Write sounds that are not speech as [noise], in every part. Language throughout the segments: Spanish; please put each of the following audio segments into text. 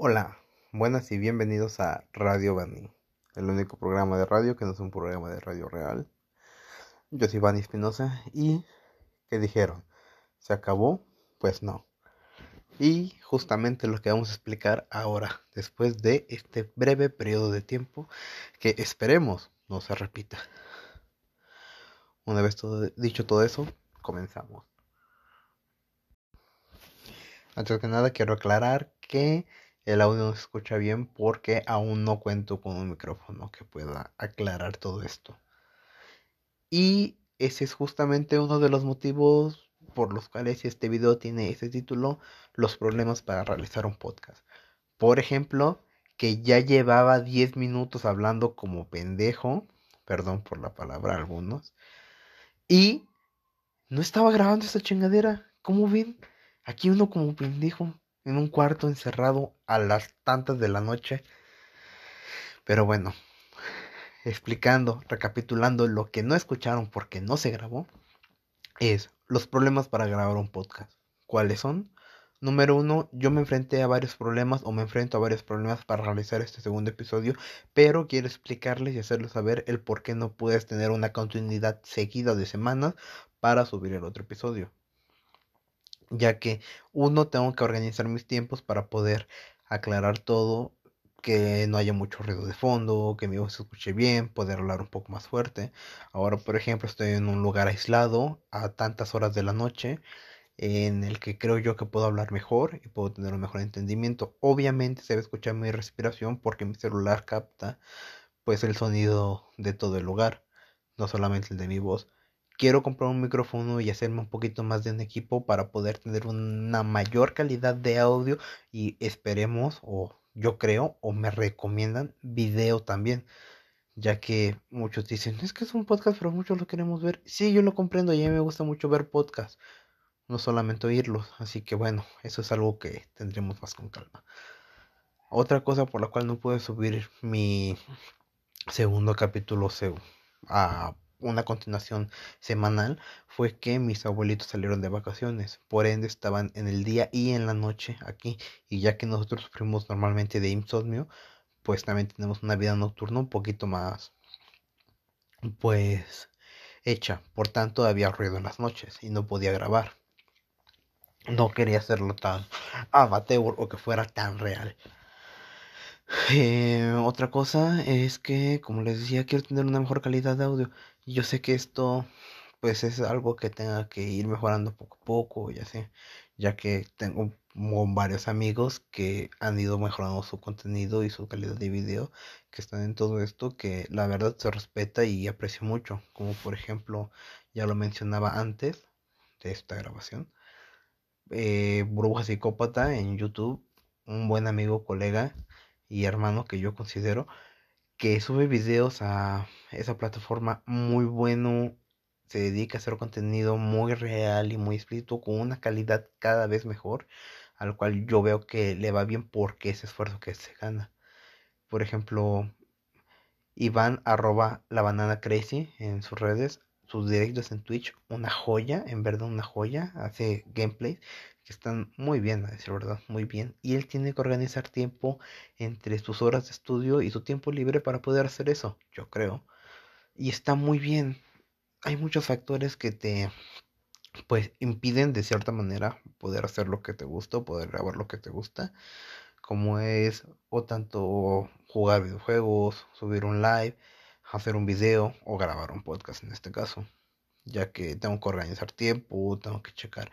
Hola, buenas y bienvenidos a Radio Bani, el único programa de radio que no es un programa de radio real. Yo soy Bani Espinosa y ¿qué dijeron? ¿Se acabó? Pues no. Y justamente lo que vamos a explicar ahora, después de este breve periodo de tiempo que esperemos no se repita. Una vez dicho todo eso, comenzamos. Antes que nada quiero aclarar que el audio no se escucha bien porque aún no cuento con un micrófono que pueda aclarar todo esto. Y ese es justamente uno de los motivos por los cuales este video tiene ese título, los problemas para realizar un podcast. Por ejemplo, que ya llevaba 10 minutos hablando como pendejo, perdón por la palabra algunos, y no estaba grabando esta chingadera. ¿Cómo ven? Aquí uno como pendejo en un cuarto encerrado a las tantas de la noche. Pero bueno, [laughs] explicando, recapitulando lo que no escucharon porque no se grabó, es los problemas para grabar un podcast. ¿Cuáles son? Número uno, yo me enfrenté a varios problemas o me enfrento a varios problemas para realizar este segundo episodio, pero quiero explicarles y hacerles saber el por qué no puedes tener una continuidad seguida de semanas para subir el otro episodio ya que uno tengo que organizar mis tiempos para poder aclarar todo, que no haya mucho ruido de fondo, que mi voz se escuche bien, poder hablar un poco más fuerte. Ahora, por ejemplo, estoy en un lugar aislado a tantas horas de la noche en el que creo yo que puedo hablar mejor y puedo tener un mejor entendimiento. Obviamente se va a escuchar mi respiración porque mi celular capta pues el sonido de todo el lugar, no solamente el de mi voz quiero comprar un micrófono y hacerme un poquito más de un equipo para poder tener una mayor calidad de audio y esperemos o yo creo o me recomiendan video también ya que muchos dicen es que es un podcast pero muchos lo queremos ver sí yo lo comprendo y a mí me gusta mucho ver podcasts no solamente oírlos así que bueno eso es algo que tendremos más con calma. Otra cosa por la cual no pude subir mi segundo capítulo a una continuación semanal fue que mis abuelitos salieron de vacaciones, por ende estaban en el día y en la noche aquí y ya que nosotros sufrimos normalmente de insomnio, pues también tenemos una vida nocturna un poquito más pues hecha, por tanto había ruido en las noches y no podía grabar. No quería hacerlo tan amateur o que fuera tan real. Eh, otra cosa es que, como les decía, quiero tener una mejor calidad de audio. Yo sé que esto, pues, es algo que tenga que ir mejorando poco a poco, ya sé, ya que tengo varios amigos que han ido mejorando su contenido y su calidad de video, que están en todo esto, que la verdad se respeta y aprecio mucho. Como por ejemplo, ya lo mencionaba antes de esta grabación, eh, Bruja Psicópata en YouTube, un buen amigo, colega y hermano que yo considero que sube videos a esa plataforma muy bueno, se dedica a hacer contenido muy real y muy explícito con una calidad cada vez mejor, al cual yo veo que le va bien porque ese esfuerzo que se gana. Por ejemplo, Iván arroba la banana crazy en sus redes, sus directos en Twitch, una joya, en verdad una joya, hace gameplays que están muy bien, a decir verdad, muy bien. Y él tiene que organizar tiempo entre sus horas de estudio y su tiempo libre para poder hacer eso, yo creo. Y está muy bien. Hay muchos factores que te pues impiden de cierta manera poder hacer lo que te gusta, poder grabar lo que te gusta, como es o tanto jugar videojuegos, subir un live, hacer un video o grabar un podcast en este caso, ya que tengo que organizar tiempo, tengo que checar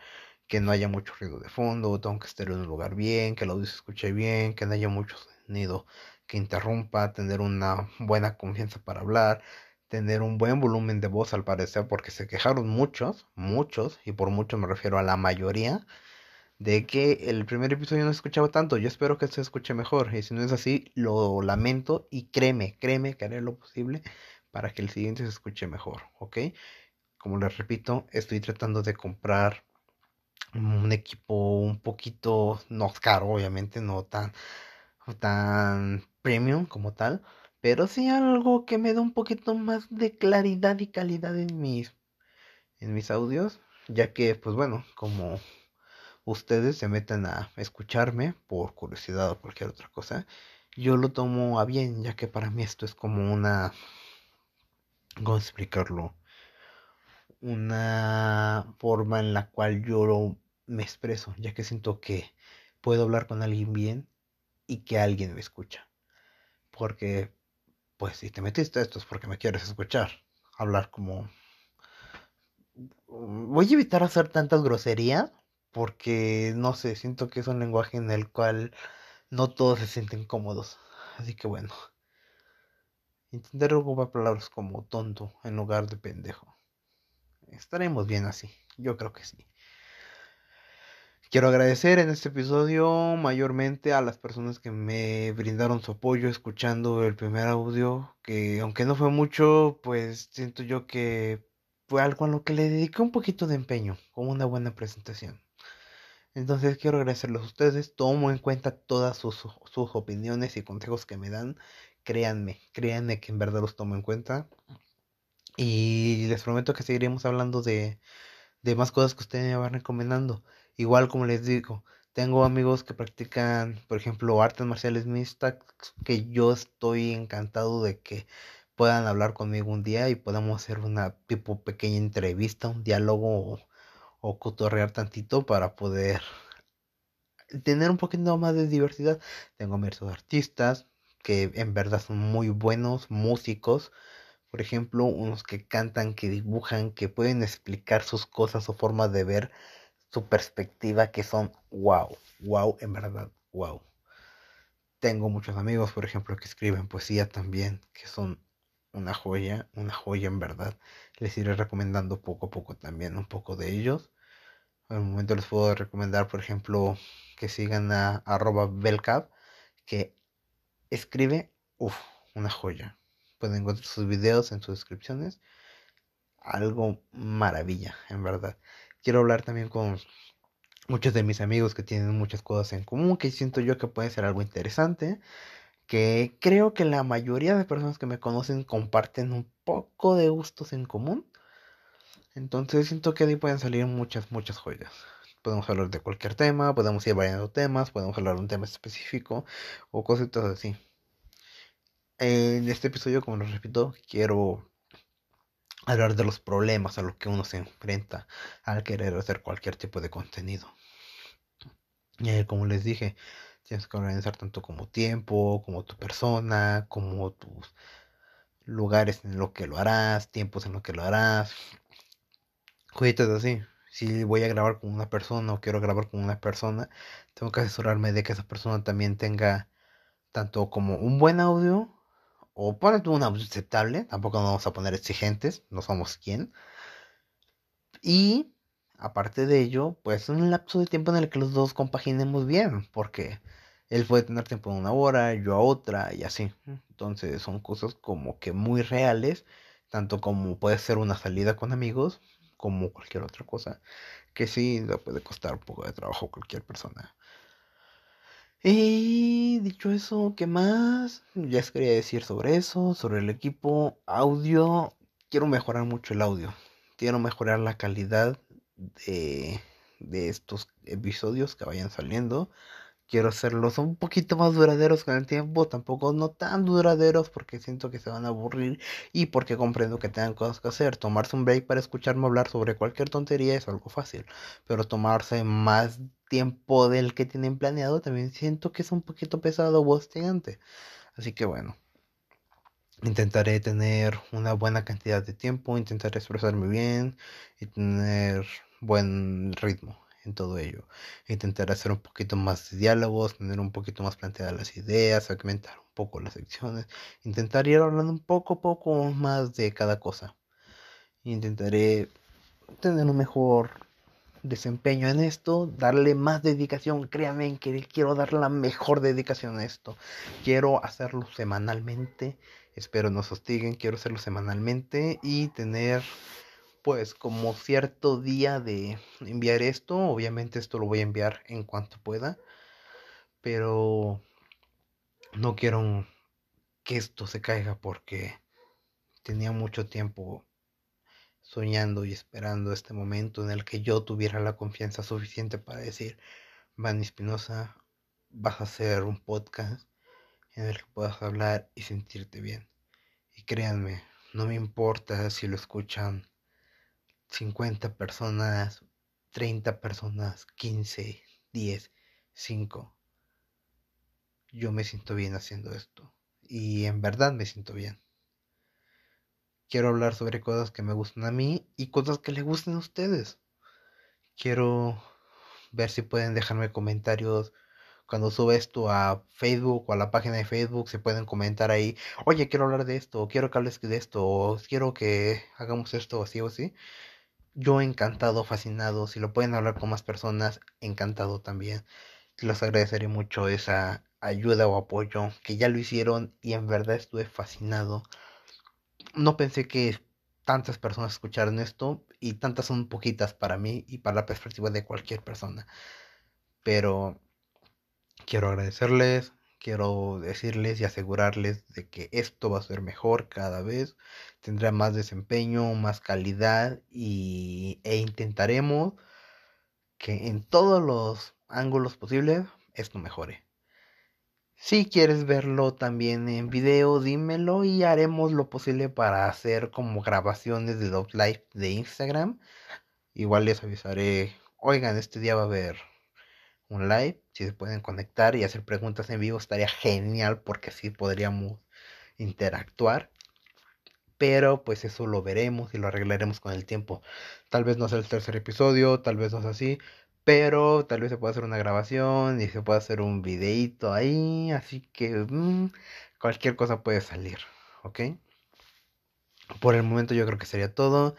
que no haya mucho ruido de fondo, tengo que estar en un lugar bien, que el audio se escuche bien, que no haya mucho sonido que interrumpa, tener una buena confianza para hablar, tener un buen volumen de voz al parecer, porque se quejaron muchos, muchos, y por muchos me refiero a la mayoría, de que el primer episodio no escuchaba tanto. Yo espero que se escuche mejor, y si no es así, lo lamento, y créeme, créeme que haré lo posible para que el siguiente se escuche mejor, ¿ok? Como les repito, estoy tratando de comprar un equipo un poquito, no caro, obviamente, no tan, tan premium como tal, pero sí algo que me da un poquito más de claridad y calidad en mis, en mis audios, ya que, pues bueno, como ustedes se metan a escucharme por curiosidad o cualquier otra cosa, yo lo tomo a bien, ya que para mí esto es como una... ¿Cómo explicarlo? Una forma en la cual yo me expreso, ya que siento que puedo hablar con alguien bien y que alguien me escucha. Porque, pues si te metiste esto es porque me quieres escuchar. Hablar como... Voy a evitar hacer tantas groserías porque, no sé, siento que es un lenguaje en el cual no todos se sienten cómodos. Así que bueno. Intentaré ocupar palabras como tonto en lugar de pendejo. Estaremos bien así. Yo creo que sí. Quiero agradecer en este episodio mayormente a las personas que me brindaron su apoyo escuchando el primer audio, que aunque no fue mucho, pues siento yo que fue algo a lo que le dediqué un poquito de empeño, como una buena presentación. Entonces quiero agradecerles a ustedes, tomo en cuenta todas sus, sus opiniones y consejos que me dan, créanme, créanme que en verdad los tomo en cuenta. Y les prometo que seguiremos hablando de, de más cosas que ustedes me van recomendando. Igual como les digo, tengo amigos que practican, por ejemplo, artes marciales mixtas, que yo estoy encantado de que puedan hablar conmigo un día y podamos hacer una tipo pequeña entrevista, un diálogo o, cotorrear tantito para poder tener un poquito más de diversidad. Tengo amigos artistas que en verdad son muy buenos músicos. Por ejemplo, unos que cantan, que dibujan, que pueden explicar sus cosas o formas de ver su perspectiva que son wow, wow, en verdad, wow. Tengo muchos amigos, por ejemplo, que escriben poesía también, que son una joya, una joya en verdad. Les iré recomendando poco a poco también un poco de ellos. Un momento les puedo recomendar, por ejemplo, que sigan a arroba belcap, que escribe, uff, una joya. Pueden encontrar sus videos en sus descripciones. Algo maravilla, en verdad quiero hablar también con muchos de mis amigos que tienen muchas cosas en común, que siento yo que puede ser algo interesante, que creo que la mayoría de personas que me conocen comparten un poco de gustos en común. Entonces siento que ahí pueden salir muchas, muchas joyas. Podemos hablar de cualquier tema, podemos ir variando temas, podemos hablar de un tema específico o cositas así. En este episodio, como les repito, quiero hablar de los problemas a los que uno se enfrenta al querer hacer cualquier tipo de contenido. Y como les dije, tienes que organizar tanto como tiempo, como tu persona, como tus lugares en los que lo harás, tiempos en los que lo harás. Cositas así. Si voy a grabar con una persona o quiero grabar con una persona, tengo que asesorarme de que esa persona también tenga tanto como un buen audio o ponete una aceptable, tampoco nos vamos a poner exigentes, no somos quien. Y aparte de ello, pues un lapso de tiempo en el que los dos compaginemos bien, porque él puede tener tiempo de una hora, yo a otra y así. Entonces son cosas como que muy reales, tanto como puede ser una salida con amigos, como cualquier otra cosa, que sí le puede costar un poco de trabajo a cualquier persona. Y dicho eso, ¿qué más? Ya les quería decir sobre eso, sobre el equipo audio. Quiero mejorar mucho el audio. Quiero mejorar la calidad de, de estos episodios que vayan saliendo. Quiero hacerlos un poquito más duraderos con el tiempo, tampoco no tan duraderos porque siento que se van a aburrir y porque comprendo que tengan cosas que hacer. Tomarse un break para escucharme hablar sobre cualquier tontería es algo fácil, pero tomarse más tiempo del que tienen planeado también siento que es un poquito pesado o hostigante. Así que bueno, intentaré tener una buena cantidad de tiempo, intentaré expresarme bien y tener buen ritmo en todo ello. Intentar hacer un poquito más de diálogos, tener un poquito más planteadas las ideas, segmentar un poco las secciones, intentar ir hablando un poco poco más de cada cosa. Intentaré tener un mejor desempeño en esto, darle más dedicación, créanme que quiero darle la mejor dedicación a esto. Quiero hacerlo semanalmente, espero nos hostiguen, quiero hacerlo semanalmente y tener pues como cierto día de enviar esto. Obviamente esto lo voy a enviar en cuanto pueda. Pero no quiero que esto se caiga porque tenía mucho tiempo soñando y esperando este momento en el que yo tuviera la confianza suficiente para decir, Van Espinosa, vas a hacer un podcast en el que puedas hablar y sentirte bien. Y créanme, no me importa si lo escuchan 50 personas, 30 personas, 15, 10, 5. Yo me siento bien haciendo esto. Y en verdad me siento bien. Quiero hablar sobre cosas que me gustan a mí y cosas que le gusten a ustedes. Quiero ver si pueden dejarme comentarios cuando sube esto a Facebook o a la página de Facebook, se pueden comentar ahí, oye, quiero hablar de esto, quiero que hables de esto, o quiero que hagamos esto así o así. Yo encantado, fascinado, si lo pueden hablar con más personas, encantado también. Les agradeceré mucho esa ayuda o apoyo que ya lo hicieron y en verdad estuve fascinado no pensé que tantas personas escucharan esto y tantas son poquitas para mí y para la perspectiva de cualquier persona. Pero quiero agradecerles, quiero decirles y asegurarles de que esto va a ser mejor cada vez, tendrá más desempeño, más calidad y, e intentaremos que en todos los ángulos posibles esto mejore. Si quieres verlo también en video, dímelo y haremos lo posible para hacer como grabaciones de los live de Instagram. Igual les avisaré, oigan, este día va a haber un live, si se pueden conectar y hacer preguntas en vivo estaría genial porque así podríamos interactuar. Pero pues eso lo veremos y lo arreglaremos con el tiempo. Tal vez no sea el tercer episodio, tal vez no sea así, pero tal vez se pueda hacer una grabación y se pueda hacer un videito ahí. Así que mm, cualquier cosa puede salir. ¿Ok? Por el momento yo creo que sería todo.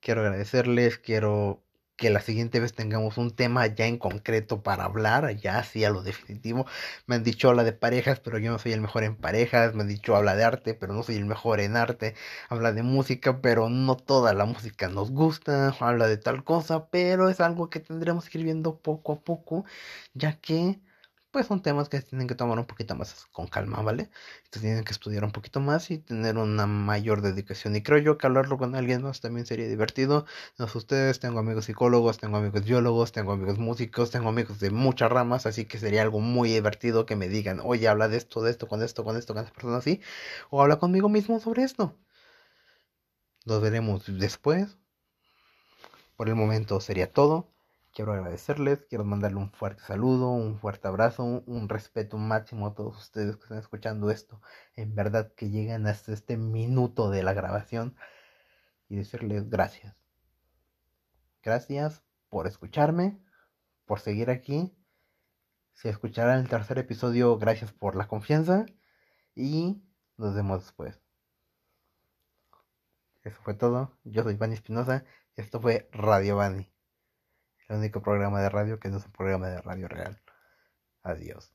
Quiero agradecerles. Quiero que la siguiente vez tengamos un tema ya en concreto para hablar, ya así a lo definitivo. Me han dicho habla de parejas, pero yo no soy el mejor en parejas. Me han dicho habla de arte, pero no soy el mejor en arte. Habla de música, pero no toda la música nos gusta. Habla de tal cosa, pero es algo que tendremos que ir viendo poco a poco, ya que pues son temas que tienen que tomar un poquito más con calma, ¿vale? Entonces tienen que estudiar un poquito más y tener una mayor dedicación. Y creo yo que hablarlo con alguien más también sería divertido. No sé ustedes, tengo amigos psicólogos, tengo amigos biólogos, tengo amigos músicos, tengo amigos de muchas ramas, así que sería algo muy divertido que me digan, oye, habla de esto, de esto, con esto, con esto, con esta persona así. O habla conmigo mismo sobre esto. Nos veremos después. Por el momento sería todo. Quiero agradecerles, quiero mandarle un fuerte saludo, un fuerte abrazo, un, respeto máximo a todos ustedes que están escuchando esto. En verdad que llegan hasta este minuto de la grabación y decirles gracias. Gracias por escucharme, por seguir aquí. Si escucharán el tercer episodio, gracias por la confianza y nos vemos después. Eso fue todo. Yo soy Vani Espinosa esto fue Radio Vani el único programa de radio que no es un programa de radio real. Adiós.